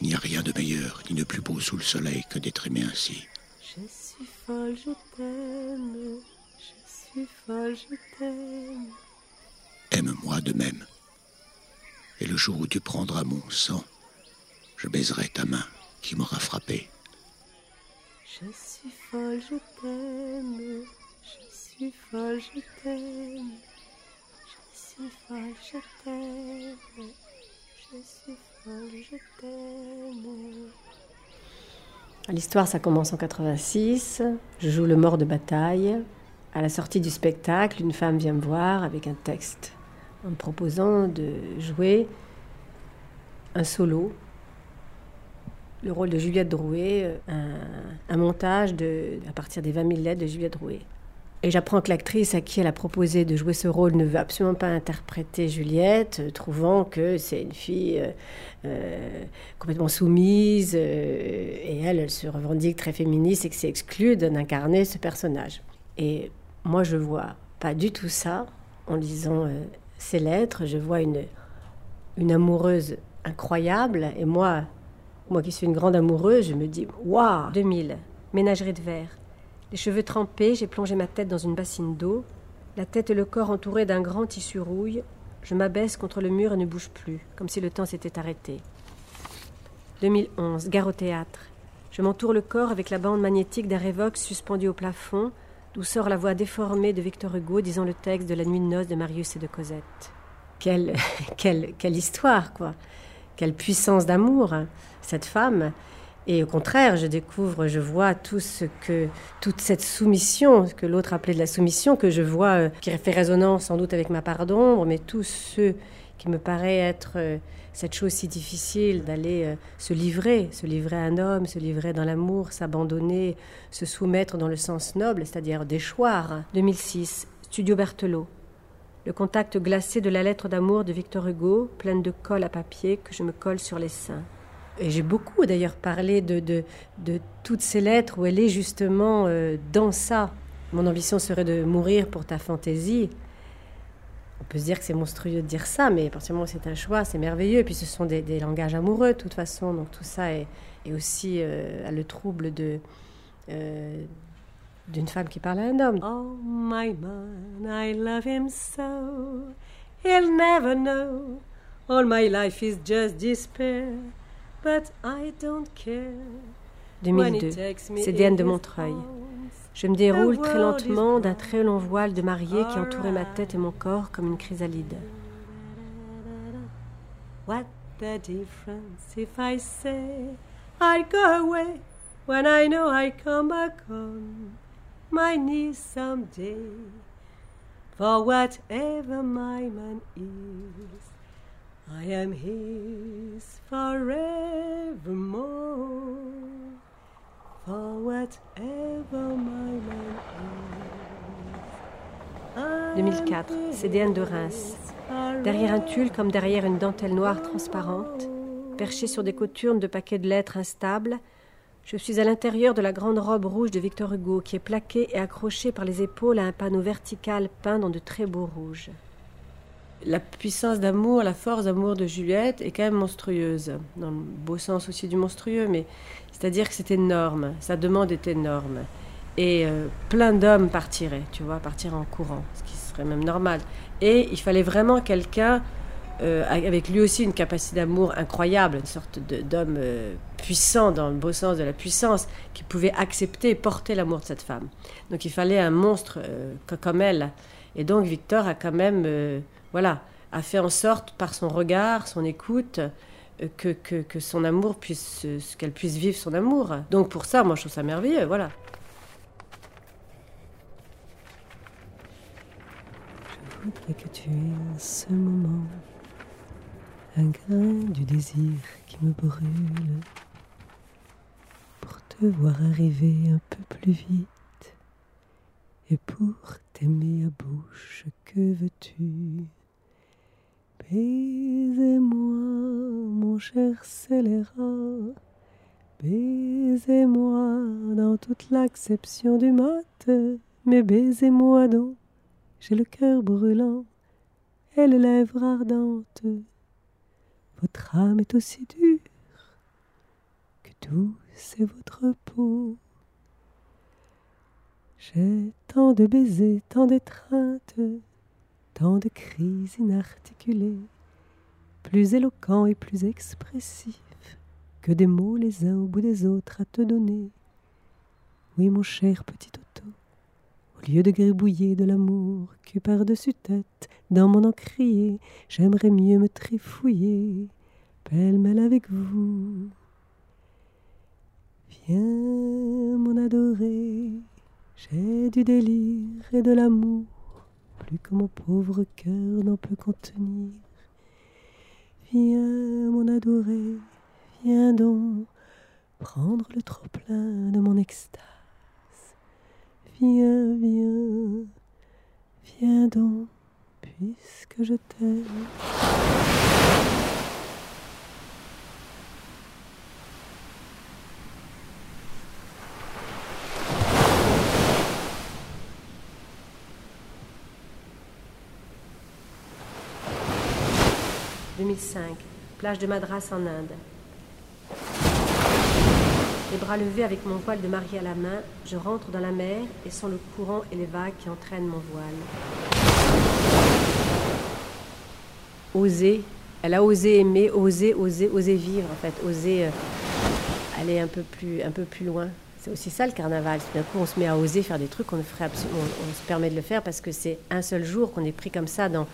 Il n'y a rien de meilleur ni de plus beau sous le soleil que d'être aimé ainsi. Je suis folle, je t'aime. Je suis folle, je t'aime. Aime-moi de même. Et le jour où tu prendras mon sang, je baiserai ta main qui m'aura frappé. Je suis folle, je t'aime. Je suis folle, je t'aime. Je suis folle, je t'aime. Je suis folle, je t'aime. L'histoire, ça commence en 86. Je joue le mort de bataille. À la sortie du spectacle, une femme vient me voir avec un texte en me proposant de jouer un solo le rôle de Juliette Drouet, euh, un, montage de, à partir des 20 000 lettres de Juliette Drouet. Et j'apprends que l'actrice à qui elle a proposé de jouer ce rôle ne veut absolument pas interpréter Juliette, euh, trouvant que c'est une fille euh, complètement soumise, et elle, se revendique très féministe et que c'est exclu d'incarner ce personnage. Et moi, je vois pas du tout ça en lisant ces lettres. Je vois une, une amoureuse incroyable, et moi, moi qui suis une grande amoureuse, je me dis Waouh 2000, ménagerie de verre. Les cheveux trempés, j'ai plongé ma tête dans une bassine d'eau. La tête et le corps entourés d'un grand tissu rouille. Je m'abaisse contre le mur et ne bouge plus, comme si le temps s'était arrêté. 2011, gare au théâtre. Je m'entoure le corps avec la bande magnétique d'un Revox suspendu au plafond, d'où sort la voix déformée de Victor Hugo disant le texte de La nuit de noces de Marius et de Cosette. Quelle, quelle, quelle histoire, quoi Quelle puissance d'amour, hein, cette femme et au contraire, je découvre, je vois tout ce que, toute cette soumission, que l'autre appelait de la soumission, que je vois, euh, qui fait résonance sans doute avec ma part d'ombre, mais tout ce qui me paraît être euh, cette chose si difficile d'aller euh, se livrer, se livrer à un homme, se livrer dans l'amour, s'abandonner, se soumettre dans le sens noble, c'est-à-dire déchoir. 2006, Studio Berthelot. Le contact glacé de la lettre d'amour de Victor Hugo, pleine de colle à papier que je me colle sur les seins. Et j'ai beaucoup d'ailleurs parlé de, de, de, toutes ces lettres où elle est justement euh, dans ça. Mon ambition serait de mourir pour ta fantaisie. On peut se dire que c'est monstrueux de dire ça, mais à partir moment c'est un choix, c'est merveilleux. Et puis ce sont des, langages amoureux de toute façon, donc tout ça est, est aussi euh, le trouble de euh, d'une femme qui parle à un homme. Oh my man, I love him so, he'll never know. All my life is just despair. But I don't care. 2002, CDN de Montreuil. Je me déroule très lentement d'un très long voile de mariée qui entourait ma tête et mon corps comme une chrysalide. What the difference if I say I go away when I know I come back on my knees someday? For whatever my man is, I am his forevermore. For whatever my man is. 2004, CDN de Reims. Derrière un tulle comme derrière une dentelle noire transparente, perché sur des coturnes de paquets de lettres instables, je suis à l'intérieur de la grande robe rouge de Victor Hugo qui est plaquée et accrochée par les épaules à un panneau vertical peint dans de très beaux rouges la puissance d'amour, la force d'amour de Juliette est quand même monstrueuse, dans le beau sens aussi du monstrueux, mais c'est-à-dire que c'est énorme, sa demande est énorme. Et euh, plein d'hommes partiraient, tu vois, partiraient en courant, ce qui serait même normal. Et il fallait vraiment quelqu'un euh, avec lui aussi une capacité d'amour incroyable, une sorte d'homme euh, puissant dans le beau sens de la puissance, qui pouvait accepter et porter l'amour de cette femme. Donc il fallait un monstre comme elle. Et donc Victor a quand même voilà, a fait en sorte, par son regard, son écoute, euh, que, que, son amour puisse, qu'elle puisse vivre son amour. Donc pour ça, moi je trouve ça merveilleux, voilà. Je que tu aies ce moment un grain du désir qui me brûle. Pour te voir arriver un peu plus vite. Et pour t'aimer à bouche, que veux-tu? Baisez-moi, mon cher scélérat, baisez-moi dans toute l'acception du mot, mais baisez-moi donc, j'ai le cœur brûlant et les lèvres ardentes. Votre âme est aussi dure que douce est votre peau. J'ai tant de baisers, tant d'étreintes tant de cris inarticulés, plus éloquents et plus expressifs que des mots les uns au bout des autres à te donner. Oui, mon cher petit Otto, au lieu de gribouiller de l'amour par-dessus tête, dans mon encrier, j'aimerais mieux me trifouiller, pêle-mêle avec vous. Viens, mon adoré, j'ai du délire et de l'amour plus que mon pauvre cœur n'en peut contenir. Viens, mon adoré, viens donc prendre le trop-plein de mon extase. Viens, viens, viens donc, puisque je t'aime. 2005, plage de Madras en Inde. Les bras levés avec mon voile de mariée à la main, je rentre dans la mer et sens le courant et les vagues qui entraînent mon voile. Oser, elle a osé aimer, oser, oser, oser vivre en fait, oser euh, aller un peu plus, un peu plus loin. C'est aussi ça le carnaval. D'un coup, on se met à oser faire des trucs qu'on ne ferait absolument. On, se permet de le faire parce que c'est un seul jour qu'on est pris comme ça dans,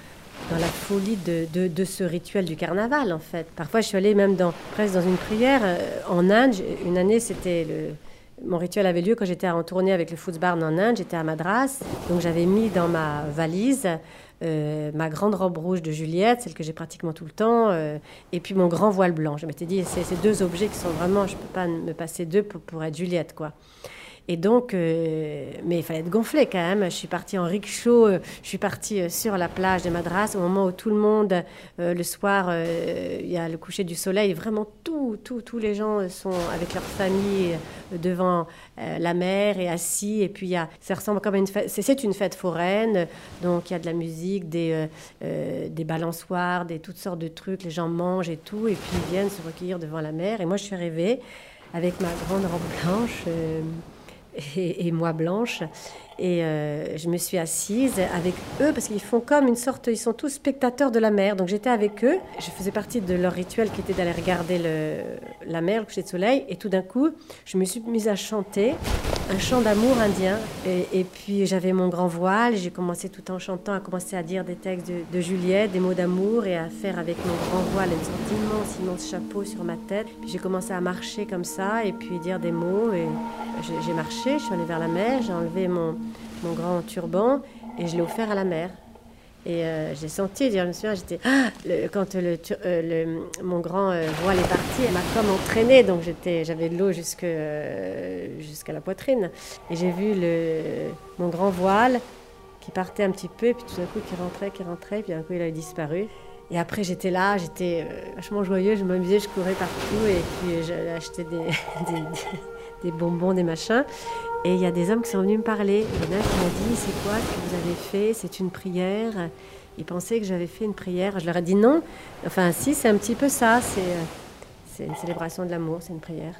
dans la folie de, de, ce rituel du carnaval, en fait. Parfois, je suis allée même dans, presque dans une prière. Euh, en Inde, une année, c'était le. Mon rituel avait lieu quand j'étais en tournée avec le Footsbarn en Inde. J'étais à Madras. Donc, j'avais mis dans ma valise euh, ma grande robe rouge de Juliette, celle que j'ai pratiquement tout le temps, euh, et puis mon grand voile blanc. Je m'étais dit, c'est ces deux objets qui sont vraiment, je ne peux pas me passer d'eux pour, être Juliette, quoi. Et donc, euh, mais il fallait être gonflé quand même. Je suis partie en rickshaw, euh, je suis partie euh, sur la plage de Madras au moment où tout le monde, le soir, il y a le coucher du soleil. Vraiment, tout, tout, tous les gens sont avec leur famille devant la mer et assis. Et puis, y a, ça ressemble comme une fête. C'est une fête foraine. Donc, il y a de la musique, des, des balançoires, des toutes sortes de trucs. Les gens mangent et tout. Et puis, ils viennent se recueillir devant la mer. Et moi, je suis arrivée avec ma grande robe blanche et, moi blanche. Et euh, je me suis assise avec eux parce qu'ils font comme une sorte, ils sont tous spectateurs de la mer. Donc j'étais avec eux. Je faisais partie de leur rituel qui était d'aller regarder le, la mer, le coucher de soleil. Et tout d'un coup, je me suis mise à chanter un chant d'amour indien. Et, puis j'avais mon grand voile. J'ai commencé tout en chantant à commencer à dire des textes de, Juliette, des mots d'amour et à faire avec mon grand voile une sorte d'immense, immense chapeau sur ma tête. Puis j'ai commencé à marcher comme ça et puis dire des mots. Et j'ai marché, je suis allée vers la mer, j'ai enlevé mon, mon grand turban et je l'ai offert à la mer. Et euh, j'ai senti, je me souviens, j'étais, ah, quand le, euh, le, mon grand euh, voile est parti, elle m'a comme entraînée, donc j'avais de l'eau jusqu'à la poitrine. Et j'ai vu mon grand voile qui partait un petit peu, et puis tout d'un coup qui rentrait, qui rentrait, puis d'un coup il a disparu. Et après j'étais là, j'étais vachement joyeux, je m'amusais, je courais partout, et puis j'allais acheter des, des, des bonbons, des machins. Et il y a des hommes qui sont venus me parler. Il y en a qui m'ont dit C'est quoi ce que vous avez fait? C'est une prière. Ils pensaient que j'avais fait une prière. Je leur ai dit non. Enfin, si, c'est un petit peu ça. C'est, une célébration de l'amour, c'est une prière.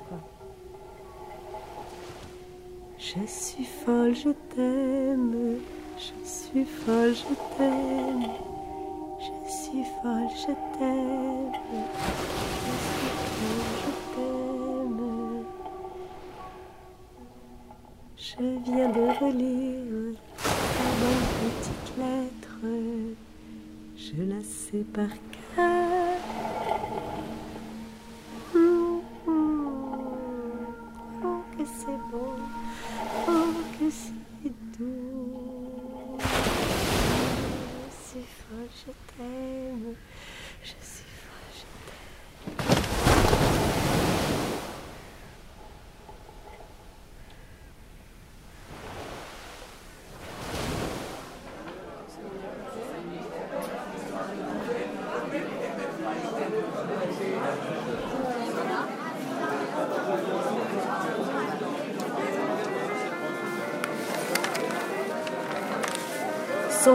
Je suis folle, je t'aime. Je suis folle, je t'aime. Je suis folle, je t'aime. Je viens de relire ta bonne petite lettre. Je la sais par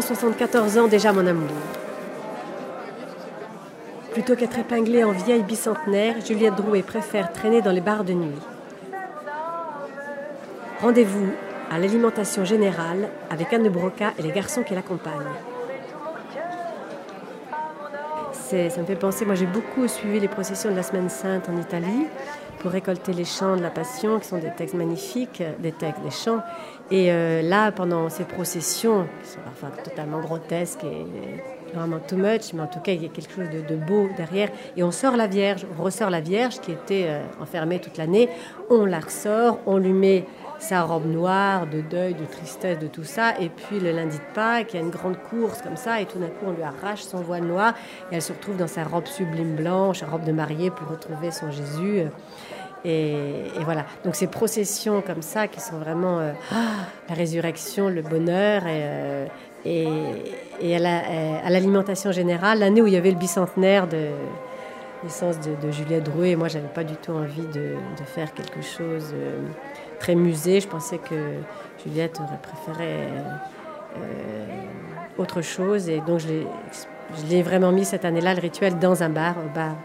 174 ans déjà, mon amour. Plutôt qu'être épinglée en vieille bicentenaire, Juliette Drouet préfère traîner dans les bars de nuit. Rendez-vous à l'alimentation générale avec Anne Broca et les garçons qui l'accompagnent. Ça me fait penser, moi j'ai beaucoup suivi les processions de la Semaine Sainte en Italie pour récolter les chants de la Passion, qui sont des textes magnifiques, des textes, des chants. Et euh, là, pendant ces processions, qui sont parfois totalement grotesques et vraiment too much, mais en tout cas, il y a quelque chose de, beau derrière. Et on sort la Vierge, on ressort la Vierge qui était euh, enfermée toute l'année, on la ressort, on lui met sa robe noire de deuil, de tristesse, de tout ça. Et puis le lundi de Pâques, il y a une grande course comme ça, et tout d'un coup, on lui arrache son voile noir, et elle se retrouve dans sa robe sublime blanche, robe de mariée, pour retrouver son Jésus. Et, voilà. Donc ces processions comme ça, qui sont vraiment euh, la résurrection, le bonheur, et, euh, à l'alimentation générale, l'année où il y avait le bicentenaire de naissance de, de Juliette Drouet, moi, j'avais pas du tout envie de, de faire quelque chose. Euh, très musée. Je pensais que Juliette aurait préféré euh, autre chose. Et donc, je l'ai vraiment mis cette année-là, le rituel, dans un bar, au bar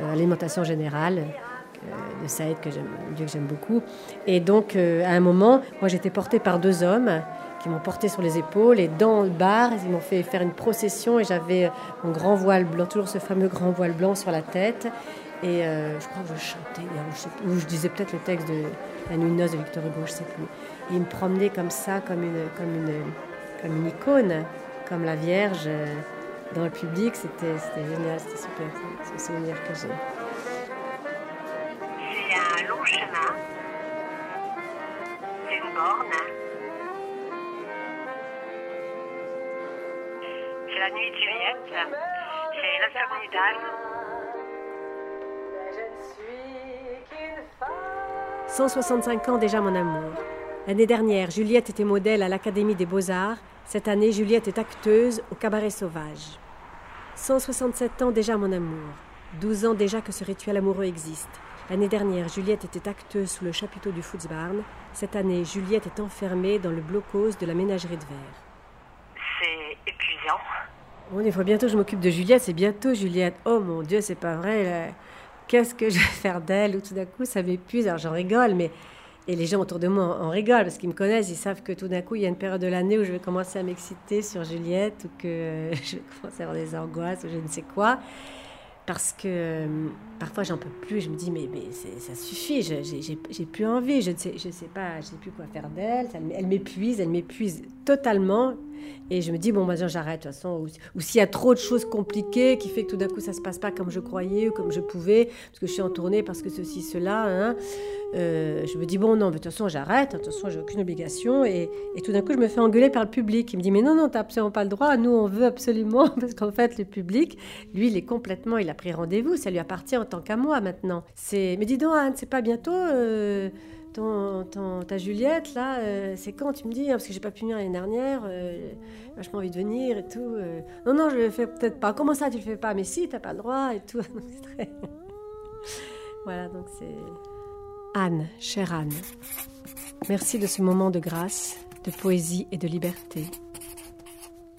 euh, Alimentation Générale euh, de Saïd, que Dieu que j'aime beaucoup. Et donc, à un moment, moi, j'étais portée par deux hommes qui m'ont porté sur les épaules et dans le bar, ils m'ont fait faire une procession et j'avais mon grand voile blanc, toujours ce fameux grand voile blanc sur la tête Et euh, je crois que je chantais, ou je disais peut-être le texte de La Nuit de Victor Hugo, je sais plus. Et il me promenait comme ça, comme une, comme une, comme une icône, comme la Vierge euh, dans le public. C'était génial, c'était super, c'est un souvenir que j'ai. C'est un long chemin. C'est une borne. C'est la nuit de Juliette. C'est l'insomnie 165 ans déjà mon amour. L'année dernière, Juliette était modèle à l'Académie des Beaux-Arts. Cette année, Juliette est acteuse au Cabaret Sauvage. 167 ans déjà mon amour. 12 ans déjà que ce rituel amoureux existe. L'année dernière, Juliette était acteuse sous le chapiteau du Futzbarn. Cette année, Juliette est enfermée dans le blocos de la ménagerie de verre. C'est épuisant. Bon, il faut bientôt que je m'occupe de Juliette. C'est bientôt Juliette. Oh mon Dieu, c'est pas vrai qu'est-ce que je vais faire d'elle Ou tout d'un coup, ça m'épuise. Alors j'en rigole, mais. Et les gens autour de moi en, rigolent parce qu'ils me connaissent, ils savent que tout d'un coup, il y a une période de l'année où je vais commencer à m'exciter sur Juliette ou que je vais commencer à avoir des angoisses ou je ne sais quoi. Parce que euh, parfois j'en peux plus, je me dis mais, mais ça suffit, j'ai plus envie, je ne sais, je sais pas, je sais plus quoi faire d'elle, elle, m'épuise, elle m'épuise totalement et je me dis bon bah j'arrête de toute façon ou, s'il y a trop de choses compliquées qui fait que tout d'un coup ça se passe pas comme je croyais ou comme je pouvais parce que je suis en tournée parce que ceci cela, hein, euh, je me dis bon non mais de toute façon j'arrête, de toute façon j'ai aucune obligation et, et tout d'un coup je me fais engueuler par le public, il me dit mais non non t'as absolument pas le droit, nous on veut absolument parce qu'en fait le public lui il est complètement il a pris rendez-vous, ça lui appartient en tant qu'à moi maintenant. C'est, mais dis donc Anne, c'est pas bientôt euh, ton, ta Juliette là, euh, c'est quand tu me dis hein, parce que j'ai pas pu venir l'année dernière, euh, vachement envie de venir et tout. Non non, je le fais peut-être pas. Comment ça tu le fais pas? Mais si, t'as pas le droit et tout. voilà donc c'est Anne, chère Anne. Merci de ce moment de grâce, de poésie et de liberté.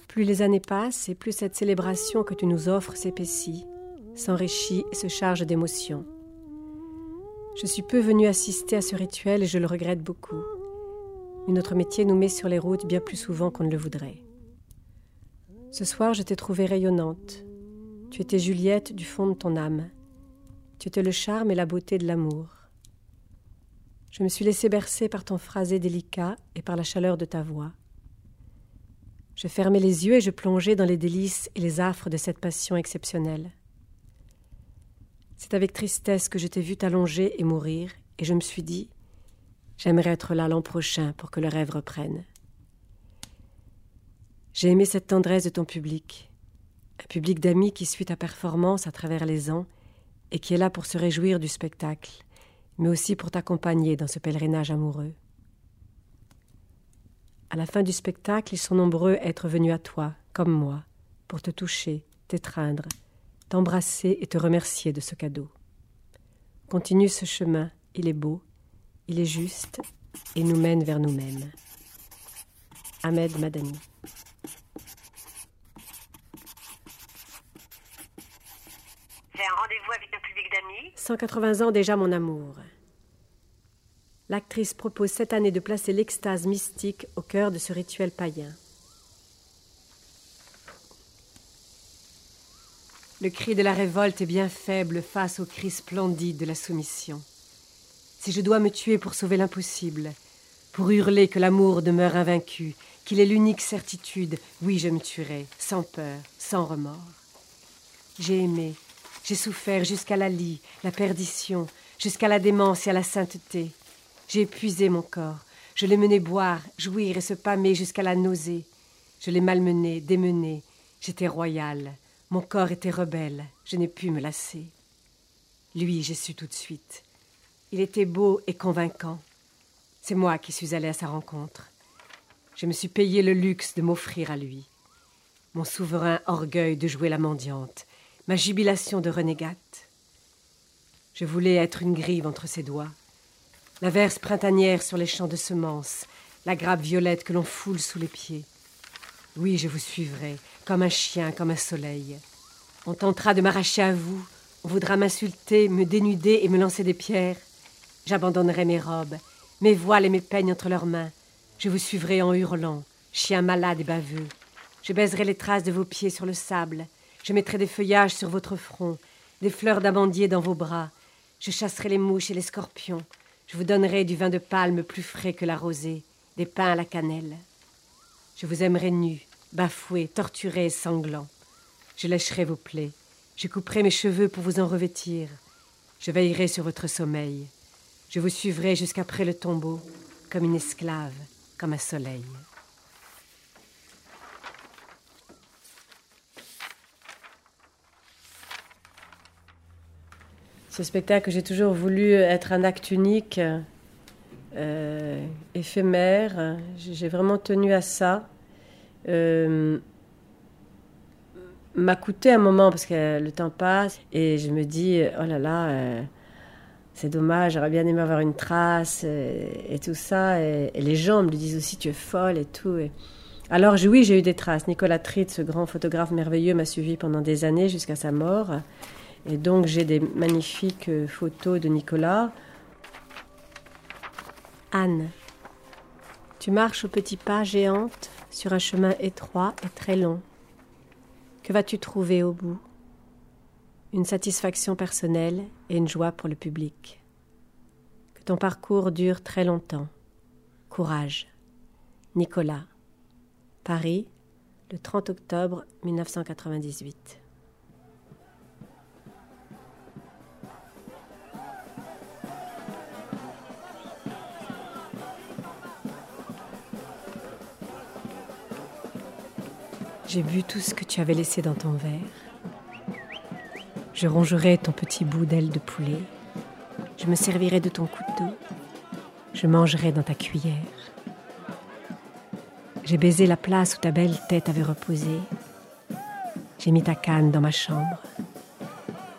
Plus les années passent et plus cette célébration que tu nous offres s'épaissit, s'enrichit et se charge d'émotions. Je suis peu venue assister à ce rituel et je le regrette beaucoup. Mais notre métier nous met sur les routes bien plus souvent qu'on ne le voudrait. Ce soir, je t'ai trouvée rayonnante. Tu étais Juliette du fond de ton âme. Tu étais le charme et la beauté de l'amour. Je me suis laissée bercer par ton phrasé délicat et par la chaleur de ta voix. Je fermais les yeux et je plongeais dans les délices et les affres de cette passion exceptionnelle. C'est avec tristesse que je t'ai vu t'allonger et mourir, et je me suis dit J'aimerais être là l'an prochain pour que le rêve reprenne. J'ai aimé cette tendresse de ton public, un public d'amis qui suit ta performance à travers les ans et qui est là pour se réjouir du spectacle, mais aussi pour t'accompagner dans ce pèlerinage amoureux. À la fin du spectacle, ils sont nombreux à être venus à toi, comme moi, pour te toucher, t'étreindre, t'embrasser et te remercier de ce cadeau. Continue ce chemin, il est beau, il est juste et nous mène vers nous-mêmes. Ahmed Madani. J'ai un rendez-vous avec un public d'amis. 180 ans déjà, mon amour. L'actrice propose cette année de placer l'extase mystique au cœur de ce rituel païen. Le cri de la révolte est bien faible face au cri splendide de la soumission. Si je dois me tuer pour sauver l'impossible, pour hurler que l'amour demeure invaincu, qu'il est l'unique certitude, oui, je me tuerai, sans peur, sans remords. J'ai aimé, j'ai souffert jusqu'à la lie, la perdition, jusqu'à la démence et à la sainteté. J'ai épuisé mon corps, je l'ai mené boire, jouir et se pâmer jusqu'à la nausée. Je l'ai malmené, démené, j'étais royale, mon corps était rebelle, je n'ai pu me lasser. Lui, j'ai su tout de suite. Il était beau et convaincant. C'est moi qui suis allée à sa rencontre. Je me suis payé le luxe de m'offrir à lui. Mon souverain orgueil de jouer la mendiante, ma jubilation de renégate. Je voulais être une grive entre ses doigts, la verse printanière sur les champs de semences, la grappe violette que l'on foule sous les pieds. Oui, je vous suivrai, comme un chien, comme un soleil. On tentera de m'arracher à vous, on voudra m'insulter, me dénuder et me lancer des pierres. J'abandonnerai mes robes, mes voiles et mes peignes entre leurs mains. Je vous suivrai en hurlant, chien malade et baveux. Je baiserai les traces de vos pieds sur le sable. Je mettrai des feuillages sur votre front. des fleurs d'amandier dans vos bras. Je chasserai les mouches et les scorpions. Je vous donnerai du vin de palme plus frais que la rosée, des pains à la cannelle. Je vous aimerai nu, bafoué, torturé et sanglant. Je lècherai vos plaies. Je couperai mes cheveux pour vous en revêtir. Je veillerai sur votre sommeil. Je vous suivrai jusqu'après le tombeau, comme une esclave, comme un soleil. Ce spectacle, j'ai toujours voulu être un acte unique, euh, éphémère. J'ai vraiment tenu à ça. Euh, m'a coûté un moment parce que le temps passe et je me dis oh là là euh, c'est dommage j'aurais bien aimé avoir une trace et, tout ça. Et, les gens me disent aussi tu es folle et tout. Alors oui j'ai eu des traces. Nicolas Tritt ce grand photographe merveilleux m'a suivi pendant des années jusqu'à sa mort. Et donc j'ai des magnifiques photos de Nicolas Anne tu marches au petit pas géante sur un chemin étroit et très long que vas-tu trouver au bout? Une satisfaction personnelle et une joie pour le public. Que ton parcours dure très longtemps. Courage. Nicolas. Paris, le 30 octobre 1998. J'ai bu tout ce que tu avais laissé dans ton verre. Je rongerai ton petit bout d'aile de poulet. Je me servirai de ton couteau. Je mangerai dans ta cuillère. J'ai baisé la place où ta belle tête avait reposé. J'ai mis ta canne dans ma chambre.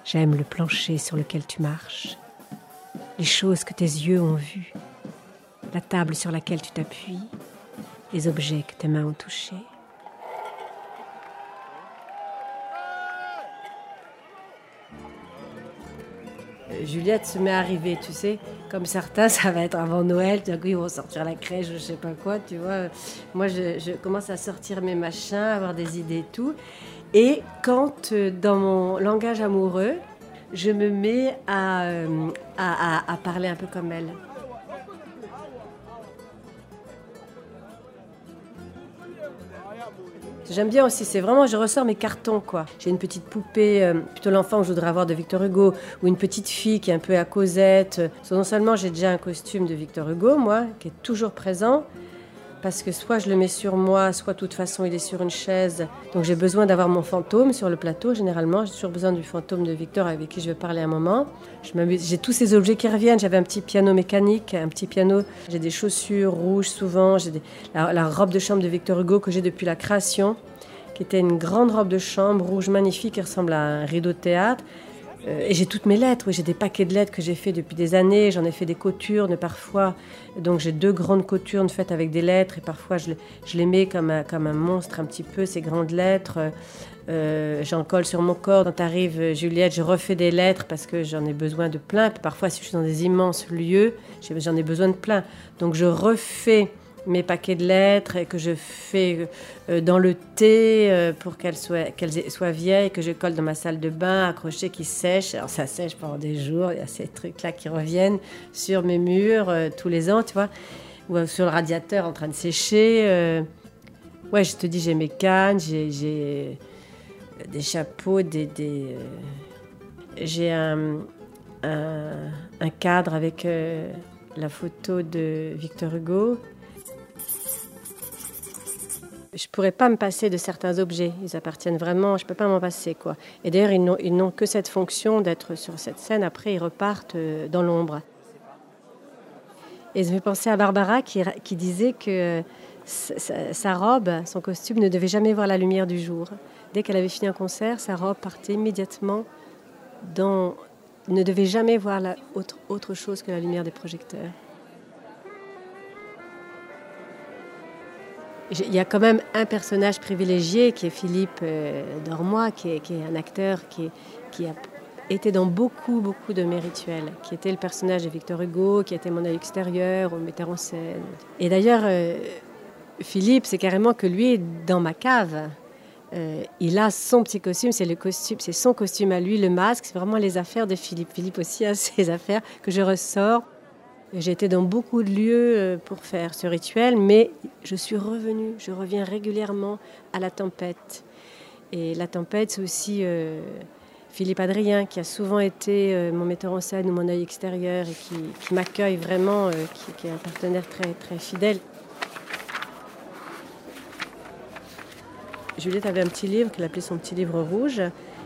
J'aime le plancher sur lequel tu marches, les choses que tes yeux ont vues, la table sur laquelle tu t'appuies, les objets que tes mains ont touchés. Juliette se met à arriver, tu sais. Comme certains, ça va être avant Noël, d'un coup ils vont sortir la crèche, je sais pas quoi, tu vois. Moi, je, commence à sortir mes machins, à avoir des idées et tout. Et quand, euh, dans mon langage amoureux, je me mets à, euh, à parler un peu comme elle. J'aime bien aussi, c'est vraiment, je ressors mes cartons, quoi. J'ai une petite poupée, euh, plutôt l'enfant que je voudrais avoir de Victor Hugo, ou une petite fille qui est un peu à Cosette. non seulement j'ai déjà un costume de Victor Hugo, moi, qui est toujours présent, parce que soit je le mets sur moi, soit de toute façon il est sur une chaise. Donc j'ai besoin d'avoir mon fantôme sur le plateau, généralement. J'ai toujours besoin du fantôme de Victor avec qui je vais parler un moment. J'ai tous ces objets qui reviennent. J'avais un petit piano mécanique, un petit piano. J'ai des chaussures rouges souvent. J'ai la, la robe de chambre de Victor Hugo que j'ai depuis la création, qui était une grande robe de chambre rouge magnifique qui ressemble à un rideau de théâtre. Euh, et j'ai toutes mes lettres, j'ai des paquets de lettres que j'ai fait depuis des années, j'en ai fait des coturnes parfois, donc j'ai deux grandes coturnes faites avec des lettres et parfois je, les mets comme un, monstre un petit peu, ces grandes lettres. Euh, j'en colle sur mon corps. Quand arrive Juliette, je refais des lettres parce que j'en ai besoin de plein. parfois, si je suis dans des immenses lieux, j'en ai besoin de plein. Donc je refais mes paquets de lettres et que je fais euh, dans le thé euh, pour qu'elles soient, qu'elles soient vieilles, que je colle dans ma salle de bain, accrochées, qui sèchent. Alors ça sèche pendant des jours, il y a ces trucs-là qui reviennent sur mes murs euh, tous les ans, tu vois, ou sur le radiateur en train de sécher. Ouais, je te dis, j'ai mes cannes, j'ai, des chapeaux, des... j'ai un, un, cadre avec la photo de Victor Hugo je pourrais pas me passer de certains objets. Ils appartiennent vraiment, je peux pas m'en passer quoi. Et d'ailleurs, ils n'ont que cette fonction d'être sur cette scène. Après, ils repartent euh, dans l'ombre. Et je me penser à Barbara qui, disait que sa, robe, son costume ne devait jamais voir la lumière du jour. Dès qu'elle avait fini un concert, sa robe partait immédiatement dans, ne devait jamais voir autre, autre chose que la lumière des projecteurs. Il y a quand même un personnage privilégié qui est Philippe euh, Dormois, qui est, un acteur qui, a été dans beaucoup, beaucoup de mes rituels, qui était le personnage de Victor Hugo, qui était mon œil extérieur, au metteur en scène. Et d'ailleurs, euh, Philippe, c'est carrément que lui dans ma cave. euh, il a son petit costume, c'est le costume, c'est son costume à lui, le masque, c'est vraiment les affaires de Philippe. Philippe aussi a ses affaires que je ressors. J'ai été dans beaucoup de lieux euh, pour faire ce rituel, mais je suis revenue, je reviens régulièrement à la tempête. Et la tempête, c'est aussi euh, Philippe Adrien, qui a souvent été mon metteur en scène ou mon œil extérieur et qui, m'accueille vraiment, qui, est un partenaire très, très fidèle. Juliette avait un petit livre qu'elle appelait son petit livre rouge,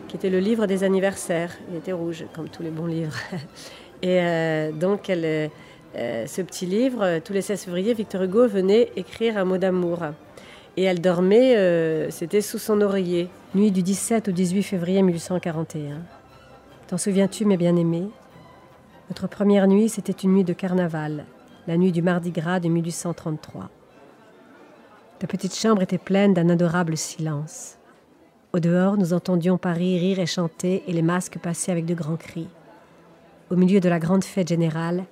qui était le livre des anniversaires. Il était rouge, comme tous les bons livres. Et euh, donc, elle, euh, ce petit livre, tous les 16 février, Victor Hugo venait écrire un mot d'amour. Et elle dormait, euh, c'était sous son oreiller. Nuit du 17 au 18 février 1841. T'en souviens-tu, mes bien-aimés? Notre première nuit, c'était une nuit de carnaval, la nuit du Mardi Gras de 1833. La petite chambre était pleine d'un adorable silence. Au dehors, nous entendions Paris rire et chanter et les masques passer avec de grands cris. Au milieu de la grande fête générale,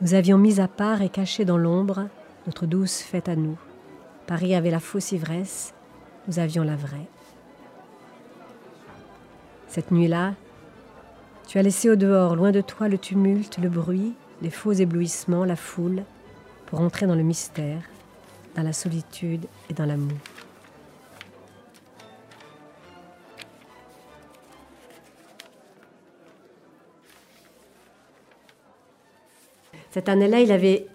nous avions mis à part et caché dans l'ombre notre douce fête à nous. Paris avait la fausse ivresse, nous avions la vraie. Cette nuit-là, tu as laissé au dehors, loin de toi, le tumulte, le bruit, les faux éblouissements, la foule, pour entrer dans le mystère, dans la solitude et dans l'amour. Cette année-là, il avait,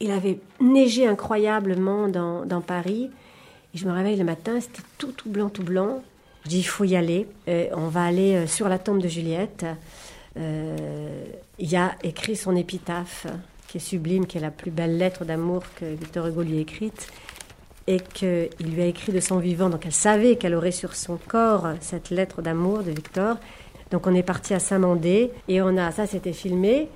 il avait neigé incroyablement dans, dans, Paris. Et je me réveille le matin, c'était tout, tout blanc, tout blanc. Je dis, il faut y aller. Euh, on va aller euh, sur la tombe de Juliette. Euh, il y a écrit son épitaphe qui est sublime, qui est la plus belle lettre d'amour que Victor Hugo lui a écrite, et qu'il lui a écrit de son vivant. Donc elle savait qu'elle aurait sur son corps cette lettre d'amour de Victor. Donc on est parti à Saint-Mandé, et on a, ça c'était filmé,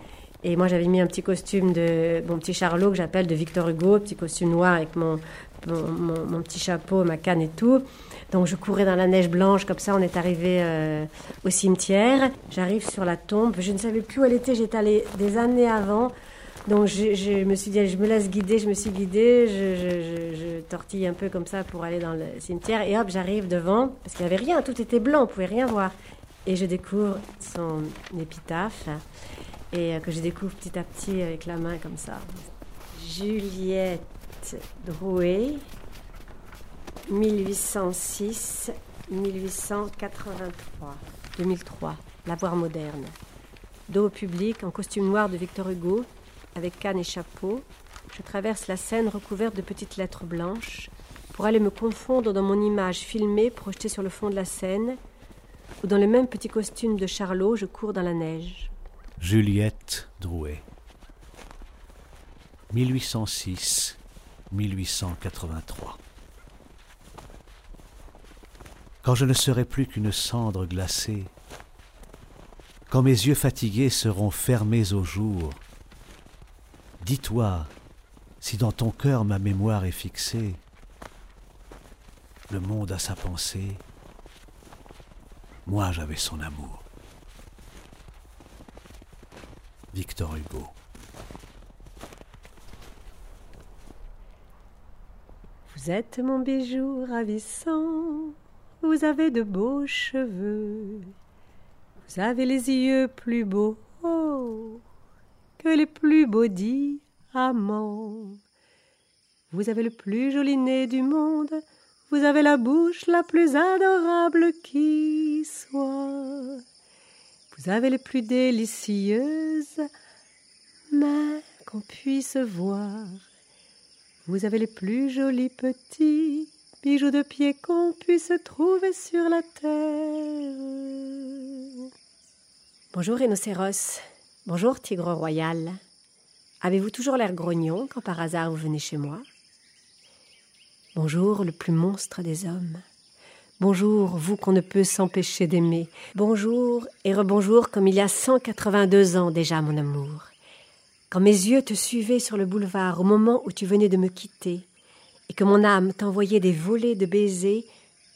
et moi j'avais mis un petit costume de, mon petit charlot que j'appelle de Victor Hugo, petit costume noir avec mon, mon, petit chapeau, ma canne et tout. Donc je courais dans la neige blanche, comme ça on est arrivé euh, au cimetière. J'arrive sur la tombe, je ne savais plus où elle était, j'étais allée des années avant. Donc je, me suis dit, je me laisse guider, je me suis guidée, je, tortille un peu comme ça pour aller dans le cimetière, et hop, j'arrive devant, parce qu'il n'y avait rien, tout était blanc, on pouvait rien voir. Et je découvre son épitaphe, et euh, que je découvre petit à petit avec la main comme ça. Juliette Drouet, 1806-1883, 2003, Lavoir moderne. Dos au public en costume noir de Victor Hugo, avec canne et chapeau, je traverse la scène recouverte de petites lettres blanches pour aller me confondre dans mon image filmée projetée sur le fond de la scène, ou dans le même petit costume de Charlot, je cours dans la neige. Juliette Drouet 1806-1883 Quand je ne serai plus qu'une cendre glacée, quand mes yeux fatigués seront fermés au jour, Dis-toi, si dans ton cœur ma mémoire est fixée, le monde a sa pensée, moi j'avais son amour. Victor Hugo. Vous êtes mon bijou ravissant, vous avez de beaux cheveux, vous avez les yeux plus beaux que les plus beaux diamants. Vous avez le plus joli nez du monde, vous avez la bouche la plus adorable qui soit. Vous avez les plus délicieuses mains qu'on puisse voir. Vous avez les plus jolis petits bijoux de pied qu'on puisse trouver sur la terre. Bonjour rhinocéros. Bonjour, tigre royal. Avez-vous toujours l'air grognon quand par hasard vous venez chez moi? Bonjour, le plus monstre des hommes. Bonjour, vous qu'on ne peut s'empêcher d'aimer. Bonjour et rebonjour comme il y a 182 ans déjà, mon amour. Quand mes yeux te suivaient sur le boulevard au moment où tu venais de me quitter, et que mon âme t'envoyait des volées de baisers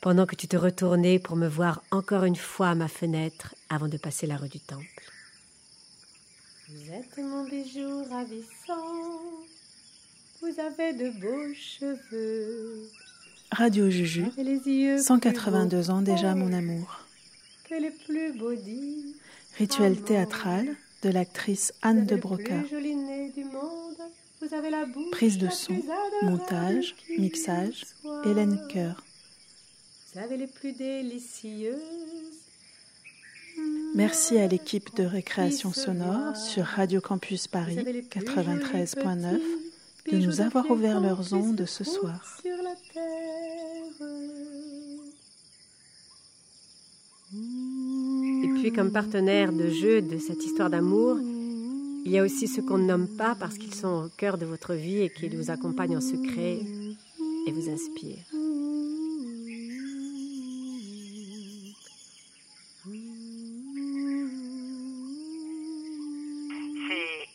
pendant que tu te retournais pour me voir encore une fois à ma fenêtre avant de passer la rue du Temple. Vous êtes mon bijou ravissant, vous avez de beaux cheveux, Radio Juju, 182 ans déjà mon amour. Rituel théâtral de l'actrice Anne de Broca. Prise de son, montage, mixage, Hélène Coeur. les plus délicieuses. Merci à l'équipe de récréation sonore sur Radio Campus Paris 93.9 de nous avoir ouvert leurs ondes ce soir. Et puis comme partenaire de jeu de cette histoire d'amour, il y a aussi ceux qu'on nomme pas parce qu'ils sont au cœur de votre vie et qui vous accompagnent en secret et vous inspirent. C'est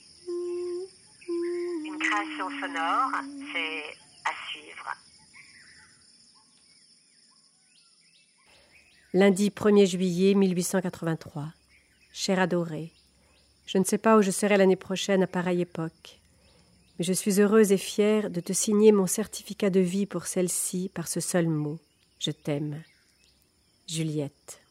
une création sonore, c'est à suivre. Lundi 1er juillet 1883. Cher adoré, je ne sais pas où je serai l'année prochaine à pareille époque, mais je suis heureuse et fière de te signer mon certificat de vie pour celle-ci par ce seul mot. Je t'aime. Juliette.